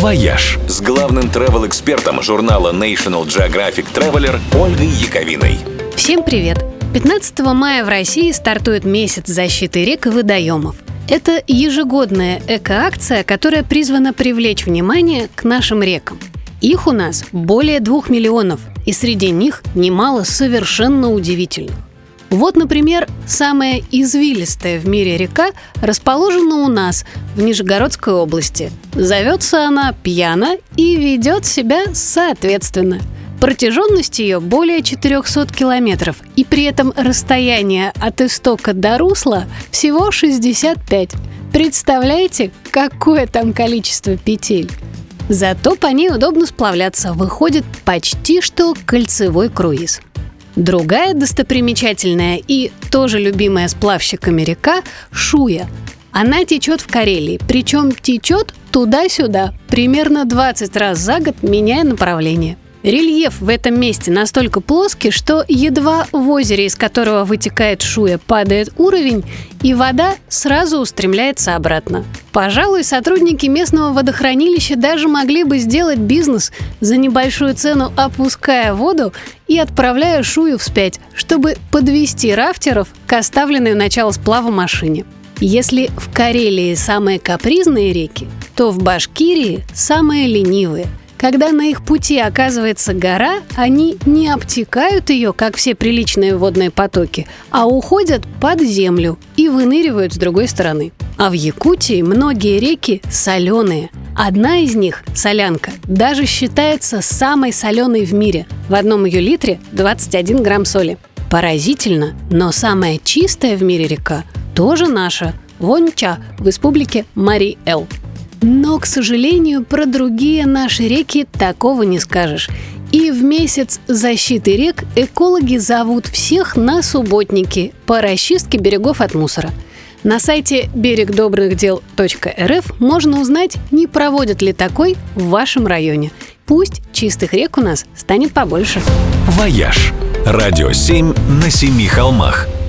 «Вояж» с главным travel-экспертом журнала National Geographic Traveler Ольгой Яковиной. Всем привет! 15 мая в России стартует месяц защиты рек и водоемов. Это ежегодная экоакция, которая призвана привлечь внимание к нашим рекам. Их у нас более двух миллионов, и среди них немало совершенно удивительных. Вот, например, самая извилистая в мире река расположена у нас, в Нижегородской области. Зовется она Пьяна и ведет себя соответственно. Протяженность ее более 400 километров, и при этом расстояние от истока до русла всего 65. Представляете, какое там количество петель? Зато по ней удобно сплавляться, выходит почти что кольцевой круиз. Другая достопримечательная и тоже любимая сплавщиками река – Шуя. Она течет в Карелии, причем течет туда-сюда, примерно 20 раз за год, меняя направление – Рельеф в этом месте настолько плоский, что едва в озере, из которого вытекает Шуя, падает уровень, и вода сразу устремляется обратно. Пожалуй, сотрудники местного водохранилища даже могли бы сделать бизнес за небольшую цену, опуская воду и отправляя Шую вспять, чтобы подвести рафтеров к оставленной в начало сплава машине. Если в Карелии самые капризные реки, то в Башкирии самые ленивые – когда на их пути оказывается гора, они не обтекают ее, как все приличные водные потоки, а уходят под землю и выныривают с другой стороны. А в Якутии многие реки соленые. Одна из них, солянка, даже считается самой соленой в мире. В одном ее литре 21 грамм соли. Поразительно, но самая чистая в мире река тоже наша – Вонча в республике Мари-Эл. Но, к сожалению, про другие наши реки такого не скажешь. И в месяц защиты рек экологи зовут всех на субботники по расчистке берегов от мусора. На сайте берегдобрыхдел.рф можно узнать, не проводят ли такой в вашем районе. Пусть чистых рек у нас станет побольше. «Вояж» – радио 7 на семи холмах –